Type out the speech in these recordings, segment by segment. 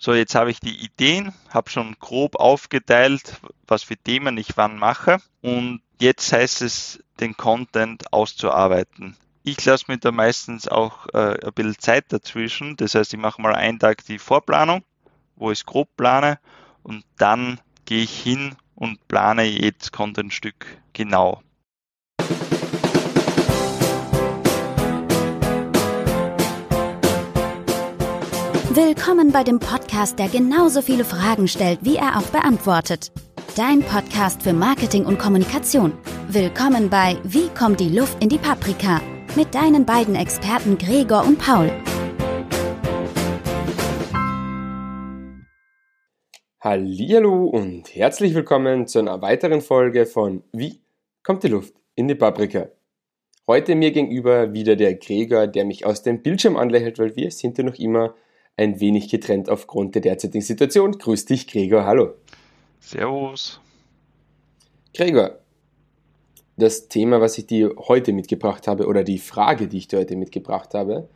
so jetzt habe ich die Ideen, habe schon grob aufgeteilt, was für Themen ich wann mache und jetzt heißt es, den Content auszuarbeiten. Ich lasse mir da meistens auch äh, ein bisschen Zeit dazwischen. Das heißt, ich mache mal einen Tag die Vorplanung, wo ich es grob plane und dann gehe ich hin und plane jedes Contentstück genau. Willkommen bei dem Podcast, der genauso viele Fragen stellt, wie er auch beantwortet. Dein Podcast für Marketing und Kommunikation. Willkommen bei Wie kommt die Luft in die Paprika? Mit deinen beiden Experten Gregor und Paul. Hallo und herzlich willkommen zu einer weiteren Folge von Wie kommt die Luft in die Paprika? Heute mir gegenüber wieder der Gregor, der mich aus dem Bildschirm anlächelt, weil wir sind ja noch immer ein wenig getrennt aufgrund der derzeitigen Situation. Grüß dich, Gregor. Hallo. Servus. Gregor, das Thema, was ich dir heute mitgebracht habe, oder die Frage, die ich dir heute mitgebracht habe,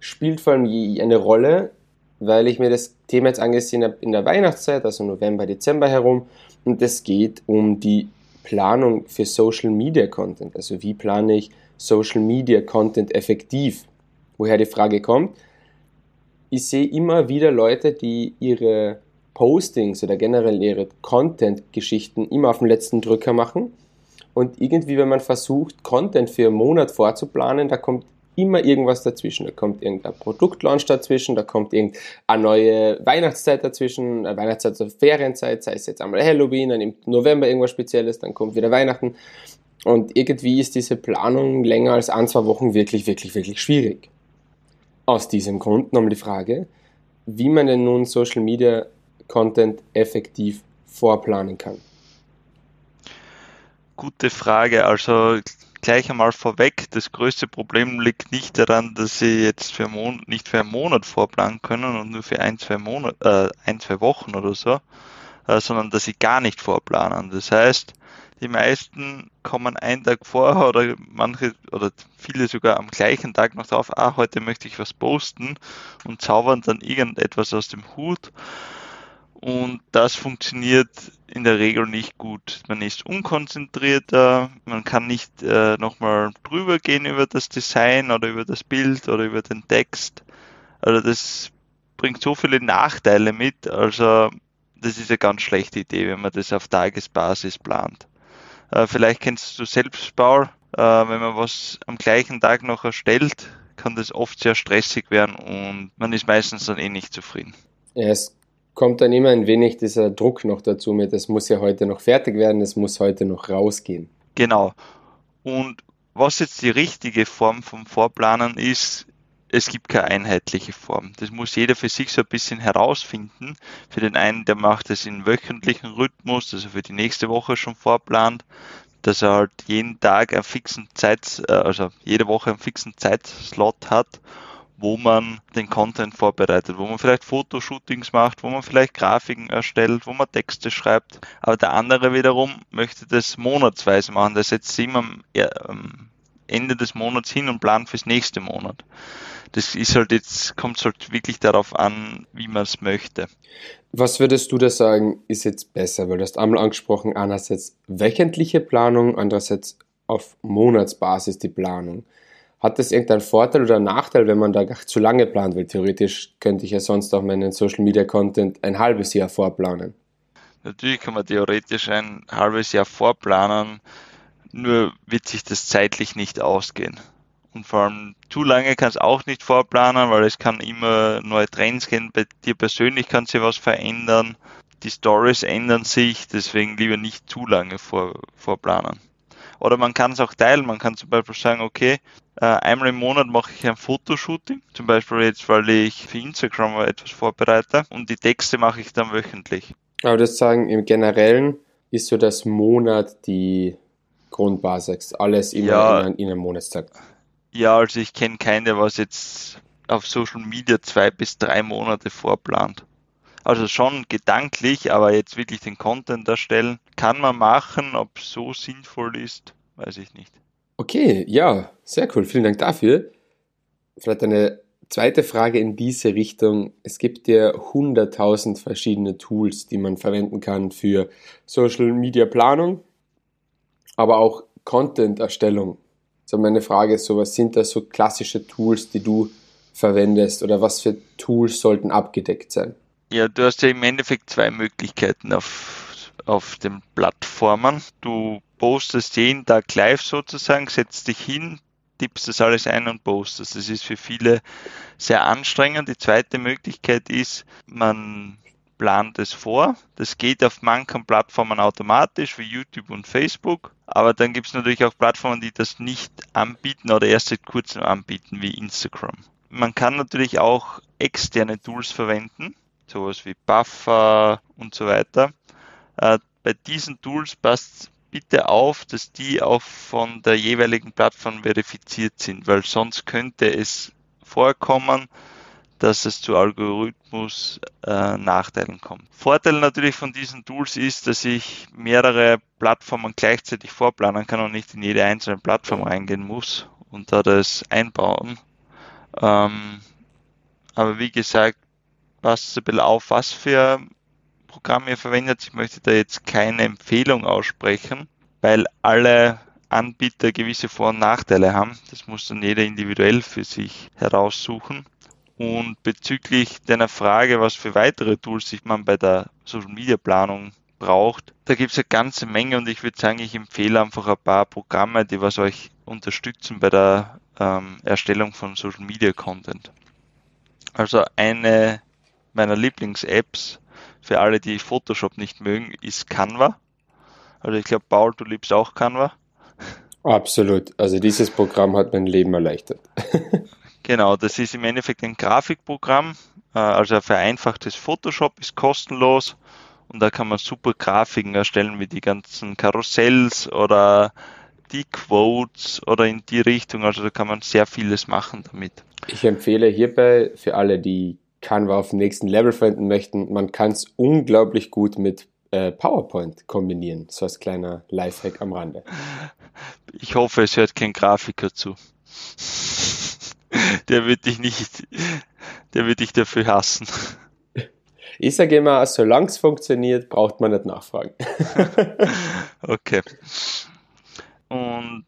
spielt vor allem eine Rolle, weil ich mir das Thema jetzt angesehen habe in der Weihnachtszeit, also November, Dezember herum, und es geht um die Planung für Social Media Content. Also wie plane ich Social Media Content effektiv? Woher die Frage kommt, ich sehe immer wieder Leute, die ihre Postings oder generell ihre Content-Geschichten immer auf den letzten Drücker machen. Und irgendwie, wenn man versucht, Content für einen Monat vorzuplanen, da kommt immer irgendwas dazwischen. Da kommt irgendein Produktlaunch dazwischen, da kommt irgendeine neue Weihnachtszeit dazwischen, eine Weihnachtszeit zur Ferienzeit, sei es jetzt einmal Halloween, dann im November irgendwas Spezielles, dann kommt wieder Weihnachten. Und irgendwie ist diese Planung länger als ein, zwei Wochen wirklich, wirklich, wirklich schwierig. Aus diesem Grund nochmal die Frage, wie man denn nun Social Media Content effektiv vorplanen kann. Gute Frage. Also gleich einmal vorweg, das größte Problem liegt nicht daran, dass Sie jetzt für Mon nicht für einen Monat vorplanen können und nur für ein, zwei Monate, äh, ein, zwei Wochen oder so, äh, sondern dass Sie gar nicht vorplanen. Das heißt, die meisten kommen einen Tag vorher oder manche oder viele sogar am gleichen Tag noch drauf, ah, heute möchte ich was posten und zaubern dann irgendetwas aus dem Hut. Und das funktioniert in der Regel nicht gut. Man ist unkonzentrierter, man kann nicht äh, nochmal drüber gehen über das Design oder über das Bild oder über den Text. Also das bringt so viele Nachteile mit. Also das ist eine ganz schlechte Idee, wenn man das auf Tagesbasis plant. Äh, vielleicht kennst du selbst, Paul, äh, wenn man was am gleichen Tag noch erstellt, kann das oft sehr stressig werden und man ist meistens dann eh nicht zufrieden. Ja, es kommt dann immer ein wenig dieser Druck noch dazu mit, es muss ja heute noch fertig werden, es muss heute noch rausgehen. Genau. Und was jetzt die richtige Form vom Vorplanen ist, es gibt keine einheitliche Form. Das muss jeder für sich so ein bisschen herausfinden. Für den einen, der macht es in wöchentlichen Rhythmus, dass er für die nächste Woche schon vorplant, dass er halt jeden Tag einen fixen Zeit, äh, also jede Woche einen fixen Zeitslot hat, wo man den Content vorbereitet, wo man vielleicht Fotoshootings macht, wo man vielleicht Grafiken erstellt, wo man Texte schreibt. Aber der andere wiederum möchte das monatsweise machen. Der setzt immer am Ende des Monats hin und plant fürs nächste Monat das ist halt jetzt, kommt halt wirklich darauf an, wie man es möchte. Was würdest du da sagen, ist jetzt besser? Weil du hast einmal angesprochen, einerseits wöchentliche Planung, andererseits auf Monatsbasis die Planung. Hat das irgendeinen Vorteil oder Nachteil, wenn man da zu lange plant? Weil theoretisch könnte ich ja sonst auch meinen Social Media Content ein halbes Jahr vorplanen. Natürlich kann man theoretisch ein halbes Jahr vorplanen, nur wird sich das zeitlich nicht ausgehen. Und vor allem zu lange kann es auch nicht vorplanen, weil es kann immer neue Trends gehen. Bei dir persönlich kann sich was verändern. Die Stories ändern sich, deswegen lieber nicht zu lange vor, vorplanen. Oder man kann es auch teilen. Man kann zum Beispiel sagen, okay, äh, einmal im Monat mache ich ein Fotoshooting. Zum Beispiel jetzt, weil ich für Instagram etwas vorbereite. Und die Texte mache ich dann wöchentlich. Aber das sagen, im Generellen ist so das Monat die Grundbasis. Alles immer ja, in, in einem Monatstag. Ja, also ich kenne keine, was jetzt auf Social Media zwei bis drei Monate vorplant. Also schon gedanklich, aber jetzt wirklich den Content erstellen, kann man machen. Ob so sinnvoll ist, weiß ich nicht. Okay, ja, sehr cool. Vielen Dank dafür. Vielleicht eine Zweite Frage in diese Richtung. Es gibt ja hunderttausend verschiedene Tools, die man verwenden kann für Social Media Planung, aber auch Content Erstellung. So meine Frage ist so, was sind das so klassische Tools, die du verwendest oder was für Tools sollten abgedeckt sein? Ja, du hast ja im Endeffekt zwei Möglichkeiten auf, auf den Plattformen. Du postest jeden Tag live sozusagen, setzt dich hin, tippst das alles ein und postest. Das ist für viele sehr anstrengend. Die zweite Möglichkeit ist, man plant es vor. Das geht auf manchen Plattformen automatisch, wie YouTube und Facebook. Aber dann gibt es natürlich auch Plattformen, die das nicht anbieten oder erst seit kurzem anbieten, wie Instagram. Man kann natürlich auch externe Tools verwenden, sowas wie Buffer und so weiter. Äh, bei diesen Tools passt bitte auf, dass die auch von der jeweiligen Plattform verifiziert sind, weil sonst könnte es vorkommen, dass es zu Algorithmus äh, kommt. Vorteil natürlich von diesen Tools ist, dass ich mehrere Plattformen gleichzeitig vorplanen kann und nicht in jede einzelne Plattform reingehen muss und da das einbauen. Ähm, aber wie gesagt, passt ein bisschen auf, was für Programm ihr verwendet. Ich möchte da jetzt keine Empfehlung aussprechen, weil alle Anbieter gewisse Vor- und Nachteile haben. Das muss dann jeder individuell für sich heraussuchen. Und bezüglich deiner Frage, was für weitere Tools sich man bei der Social Media Planung braucht, da gibt es eine ganze Menge und ich würde sagen, ich empfehle einfach ein paar Programme, die was euch unterstützen bei der ähm, Erstellung von Social Media Content. Also eine meiner Lieblings-Apps für alle, die Photoshop nicht mögen, ist Canva. Also ich glaube, Paul, du liebst auch Canva. Absolut. Also dieses Programm hat mein Leben erleichtert. genau, das ist im Endeffekt ein Grafikprogramm. Äh, also ein vereinfachtes Photoshop ist kostenlos und da kann man super Grafiken erstellen, wie die ganzen Karussells oder die Quotes oder in die Richtung. Also da kann man sehr vieles machen damit. Ich empfehle hierbei für alle, die Canva auf dem nächsten Level verwenden möchten, man kann es unglaublich gut mit äh, PowerPoint kombinieren. So als kleiner Lifehack am Rande. Ich hoffe, es hört kein Grafiker zu. Der wird dich nicht, der wird dich dafür hassen. Ich sage immer, solange es funktioniert, braucht man nicht nachfragen. okay. Und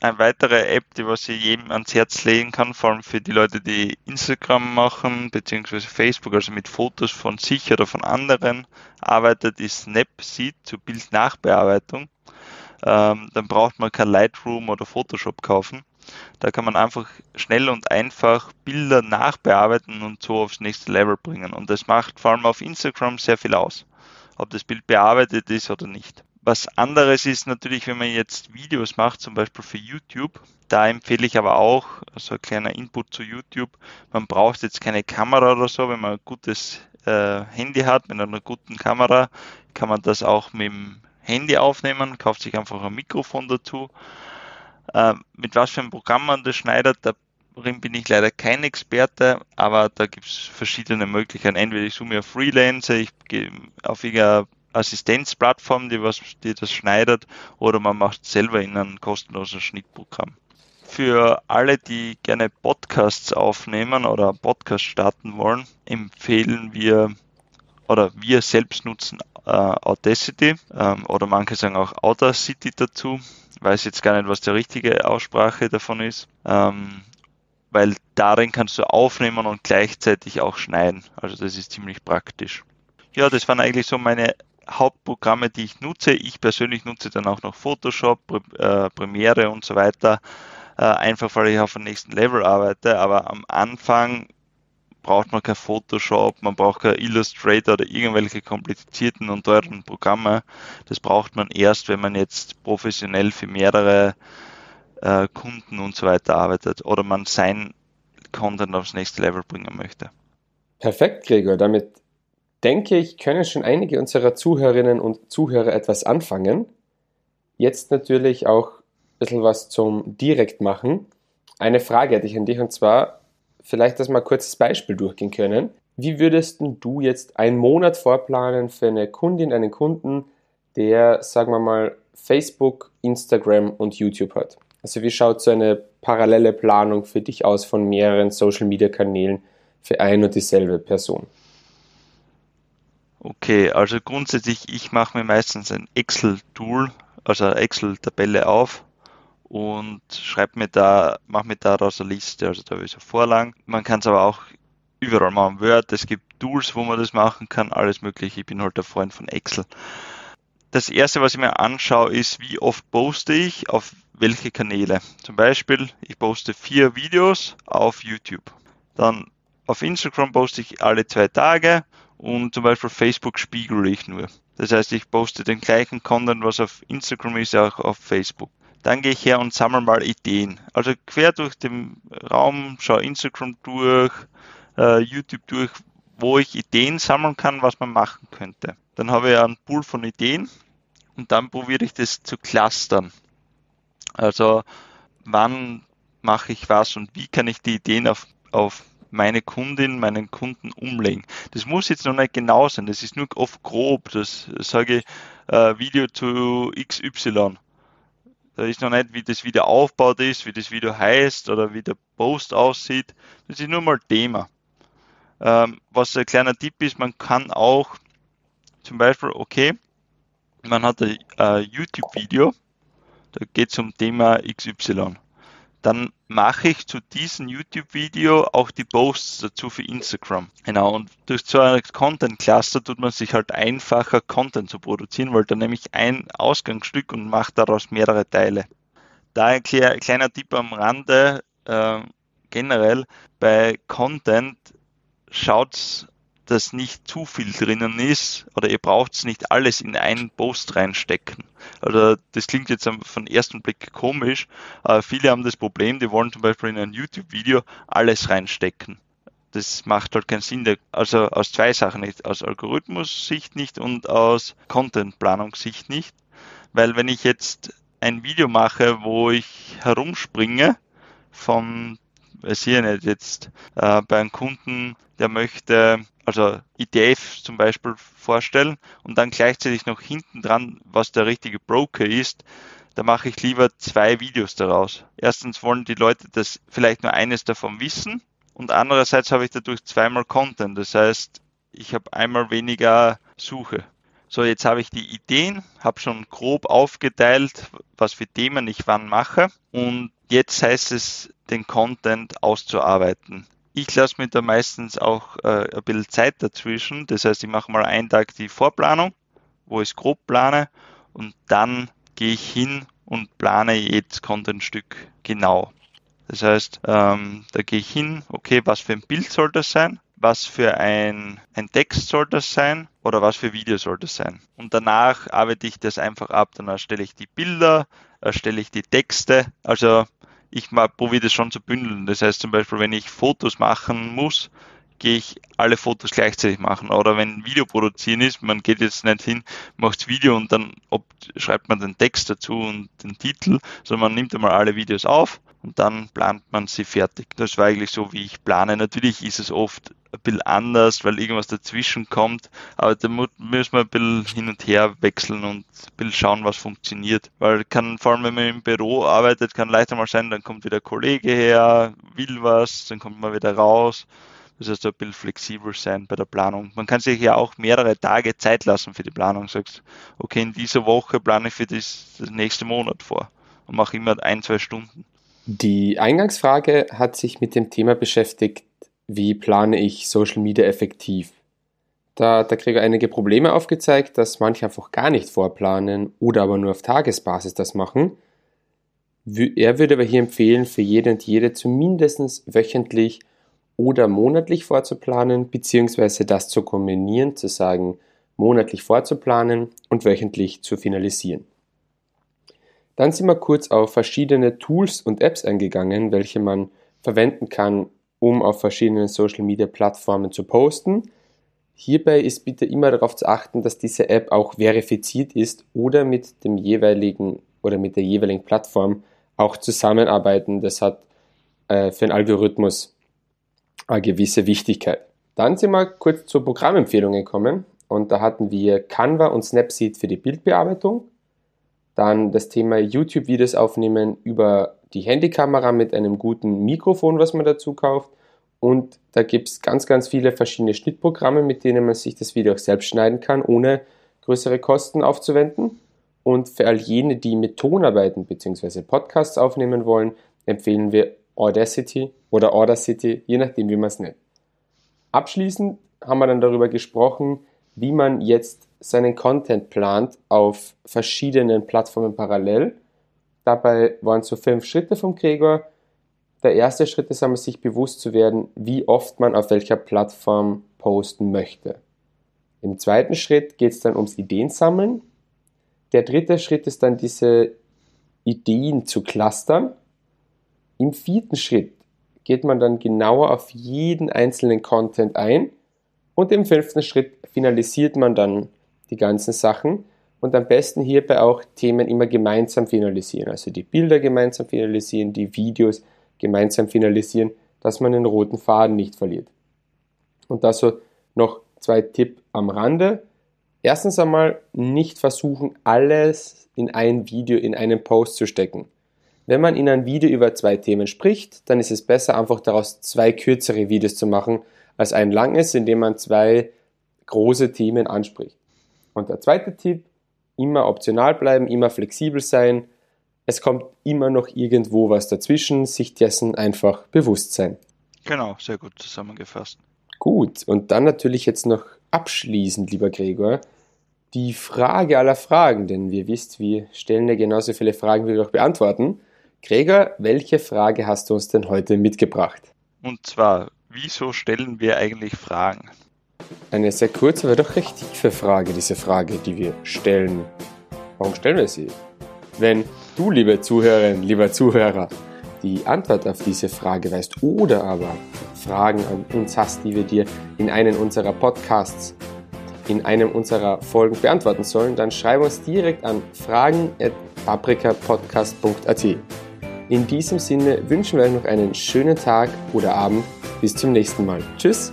eine weitere App, die was ich jedem ans Herz legen kann, vor allem für die Leute, die Instagram machen, beziehungsweise Facebook, also mit Fotos von sich oder von anderen arbeitet, ist Snapseed zur Bildnachbearbeitung. Ähm, dann braucht man kein Lightroom oder Photoshop kaufen. Da kann man einfach schnell und einfach Bilder nachbearbeiten und so aufs nächste Level bringen. Und das macht vor allem auf Instagram sehr viel aus, ob das Bild bearbeitet ist oder nicht. Was anderes ist natürlich, wenn man jetzt Videos macht, zum Beispiel für YouTube. Da empfehle ich aber auch, so ein kleiner Input zu YouTube, man braucht jetzt keine Kamera oder so. Wenn man ein gutes äh, Handy hat, mit einer guten Kamera, kann man das auch mit dem Handy aufnehmen, kauft sich einfach ein Mikrofon dazu. Äh, mit was für einem Programm man das schneidet, darin bin ich leider kein Experte, aber da gibt es verschiedene Möglichkeiten. Entweder ich suche mir Freelancer, ich gehe auf irgendeine Assistenzplattform, die, was, die das schneidet, oder man macht selber in einem kostenlosen Schnittprogramm. Für alle, die gerne Podcasts aufnehmen oder Podcast starten wollen, empfehlen wir oder wir selbst nutzen äh, Audacity ähm, oder manche sagen auch Audacity dazu. Weiß jetzt gar nicht, was die richtige Aussprache davon ist. Ähm, weil darin kannst du aufnehmen und gleichzeitig auch schneiden. Also das ist ziemlich praktisch. Ja, das waren eigentlich so meine Hauptprogramme, die ich nutze. Ich persönlich nutze dann auch noch Photoshop, äh, Premiere und so weiter, äh, einfach weil ich auf dem nächsten Level arbeite. Aber am Anfang braucht man kein Photoshop, man braucht kein Illustrator oder irgendwelche komplizierten und teuren Programme. Das braucht man erst, wenn man jetzt professionell für mehrere äh, Kunden und so weiter arbeitet oder man sein Content aufs nächste Level bringen möchte. Perfekt, Gregor. Damit denke ich, können schon einige unserer Zuhörerinnen und Zuhörer etwas anfangen. Jetzt natürlich auch ein bisschen was zum Direkt machen. Eine Frage hätte ich an dich und zwar, vielleicht das mal kurzes Beispiel durchgehen können. Wie würdest du jetzt einen Monat vorplanen für eine Kundin, einen Kunden, der, sagen wir mal, Facebook, Instagram und YouTube hat? Also wie schaut so eine parallele Planung für dich aus von mehreren Social-Media-Kanälen für ein und dieselbe Person? Okay, also grundsätzlich, ich mache mir meistens ein Excel-Tool, also Excel-Tabelle auf und schreibe mir da, mache mir daraus eine Liste, also da habe ich so Vorlagen. Man kann es aber auch überall machen, Word, es gibt Tools, wo man das machen kann, alles mögliche. Ich bin halt der Freund von Excel. Das erste, was ich mir anschaue, ist, wie oft poste ich auf welche Kanäle. Zum Beispiel, ich poste vier Videos auf YouTube. Dann auf Instagram poste ich alle zwei Tage und zum Beispiel Facebook spiegel ich nur. Das heißt, ich poste den gleichen Content, was auf Instagram ist, auch auf Facebook. Dann gehe ich her und sammle mal Ideen. Also quer durch den Raum, schaue Instagram durch, äh, YouTube durch, wo ich Ideen sammeln kann, was man machen könnte. Dann habe ich einen Pool von Ideen und dann probiere ich das zu clustern. Also wann mache ich was und wie kann ich die Ideen auf, auf meine Kundin, meinen Kunden umlegen. Das muss jetzt noch nicht genau sein, das ist nur oft grob. Das sage ich äh, Video zu XY. Da ist noch nicht, wie das Video aufgebaut ist, wie das Video heißt oder wie der Post aussieht. Das ist nur mal Thema. Ähm, was ein kleiner Tipp ist, man kann auch zum Beispiel, okay, man hat ein äh, YouTube-Video, da geht es um Thema XY dann mache ich zu diesem YouTube-Video auch die Posts dazu für Instagram. Genau, und durch so ein Content-Cluster tut man sich halt einfacher, Content zu produzieren, weil dann nehme ich ein Ausgangsstück und mache daraus mehrere Teile. Da ein kleiner Tipp am Rande, äh, generell bei Content schaut dass nicht zu viel drinnen ist oder ihr braucht es nicht alles in einen Post reinstecken. Also das klingt jetzt von ersten Blick komisch, aber viele haben das Problem, die wollen zum Beispiel in ein YouTube-Video alles reinstecken. Das macht halt keinen Sinn. Also aus zwei Sachen nicht. Aus Algorithmus-Sicht nicht und aus Content-Planungssicht nicht. Weil wenn ich jetzt ein Video mache, wo ich herumspringe vom weiß ich nicht, jetzt äh, bei einem Kunden, der möchte also ETF zum Beispiel vorstellen und dann gleichzeitig noch hinten dran, was der richtige Broker ist, da mache ich lieber zwei Videos daraus. Erstens wollen die Leute das vielleicht nur eines davon wissen und andererseits habe ich dadurch zweimal Content. Das heißt, ich habe einmal weniger Suche. So, jetzt habe ich die Ideen, habe schon grob aufgeteilt, was für Themen ich wann mache und jetzt heißt es, den Content auszuarbeiten. Ich lasse mir da meistens auch äh, ein bisschen Zeit dazwischen. Das heißt, ich mache mal einen Tag die Vorplanung, wo ich grob plane und dann gehe ich hin und plane jedes Contentstück genau. Das heißt, ähm, da gehe ich hin, okay, was für ein Bild soll das sein? Was für ein, ein Text soll das sein? Oder was für Video soll das sein? Und danach arbeite ich das einfach ab. Dann erstelle ich die Bilder, erstelle ich die Texte. Also ich probiere das schon zu bündeln. Das heißt zum Beispiel, wenn ich Fotos machen muss, gehe ich alle Fotos gleichzeitig machen. Oder wenn Video produzieren ist, man geht jetzt nicht hin, macht Video und dann ob, schreibt man den Text dazu und den Titel, sondern man nimmt einmal alle Videos auf und dann plant man sie fertig. Das war eigentlich so, wie ich plane. Natürlich ist es oft ein bisschen anders, weil irgendwas dazwischen kommt, aber da müssen wir ein bisschen hin und her wechseln und ein bisschen schauen, was funktioniert. Weil kann, vor allem wenn man im Büro arbeitet, kann leichter mal sein, dann kommt wieder ein Kollege her, will was, dann kommt man wieder raus. Das heißt, ein bisschen flexibel sein bei der Planung. Man kann sich ja auch mehrere Tage Zeit lassen für die Planung. Sagst, okay, in dieser Woche plane ich für das, das nächste Monat vor und mache immer ein, zwei Stunden. Die Eingangsfrage hat sich mit dem Thema beschäftigt, wie plane ich Social Media effektiv? Da hat der Krieger einige Probleme aufgezeigt, dass manche einfach gar nicht vorplanen oder aber nur auf Tagesbasis das machen. Er würde aber hier empfehlen, für jede und jede zumindest wöchentlich oder monatlich vorzuplanen, beziehungsweise das zu kombinieren, zu sagen, monatlich vorzuplanen und wöchentlich zu finalisieren. Dann sind wir kurz auf verschiedene Tools und Apps eingegangen, welche man verwenden kann, um auf verschiedenen Social Media Plattformen zu posten. Hierbei ist bitte immer darauf zu achten, dass diese App auch verifiziert ist oder mit dem jeweiligen oder mit der jeweiligen Plattform auch zusammenarbeiten. Das hat äh, für den Algorithmus eine gewisse Wichtigkeit. Dann sind wir kurz zur Programmempfehlung gekommen und da hatten wir Canva und Snapseed für die Bildbearbeitung, Dann das Thema YouTube-Videos aufnehmen über die Handykamera mit einem guten Mikrofon, was man dazu kauft. Und da gibt es ganz, ganz viele verschiedene Schnittprogramme, mit denen man sich das Video auch selbst schneiden kann, ohne größere Kosten aufzuwenden. Und für all jene, die mit Ton arbeiten bzw. Podcasts aufnehmen wollen, empfehlen wir Audacity oder Audacity, je nachdem, wie man es nennt. Abschließend haben wir dann darüber gesprochen, wie man jetzt seinen Content plant auf verschiedenen Plattformen parallel. Dabei waren es so fünf Schritte vom Gregor. Der erste Schritt ist einmal, sich bewusst zu werden, wie oft man auf welcher Plattform posten möchte. Im zweiten Schritt geht es dann ums Ideensammeln. Der dritte Schritt ist dann diese Ideen zu clustern. Im vierten Schritt geht man dann genauer auf jeden einzelnen Content ein und im fünften Schritt finalisiert man dann die ganzen Sachen und am besten hierbei auch Themen immer gemeinsam finalisieren, also die Bilder gemeinsam finalisieren, die Videos gemeinsam finalisieren, dass man den roten Faden nicht verliert. Und dazu noch zwei Tipps am Rande. Erstens einmal nicht versuchen, alles in ein Video, in einen Post zu stecken. Wenn man in einem Video über zwei Themen spricht, dann ist es besser, einfach daraus zwei kürzere Videos zu machen, als ein langes, in dem man zwei große Themen anspricht. Und der zweite Tipp, immer optional bleiben, immer flexibel sein. Es kommt immer noch irgendwo was dazwischen, sich dessen einfach bewusst sein. Genau, sehr gut zusammengefasst. Gut, und dann natürlich jetzt noch abschließend, lieber Gregor, die Frage aller Fragen, denn wir wisst, wir stellen ja genauso viele Fragen, wie wir auch beantworten. Gregor, welche Frage hast du uns denn heute mitgebracht? Und zwar, wieso stellen wir eigentlich Fragen? Eine sehr kurze, aber doch recht tiefe Frage, diese Frage, die wir stellen. Warum stellen wir sie? Wenn du, liebe Zuhörerin, lieber Zuhörer, die Antwort auf diese Frage weißt oder aber Fragen an uns hast, die wir dir in einem unserer Podcasts, in einem unserer Folgen beantworten sollen, dann schreib uns direkt an fragen.paprikapodcast.at. In diesem Sinne wünschen wir euch noch einen schönen Tag oder Abend. Bis zum nächsten Mal. Tschüss.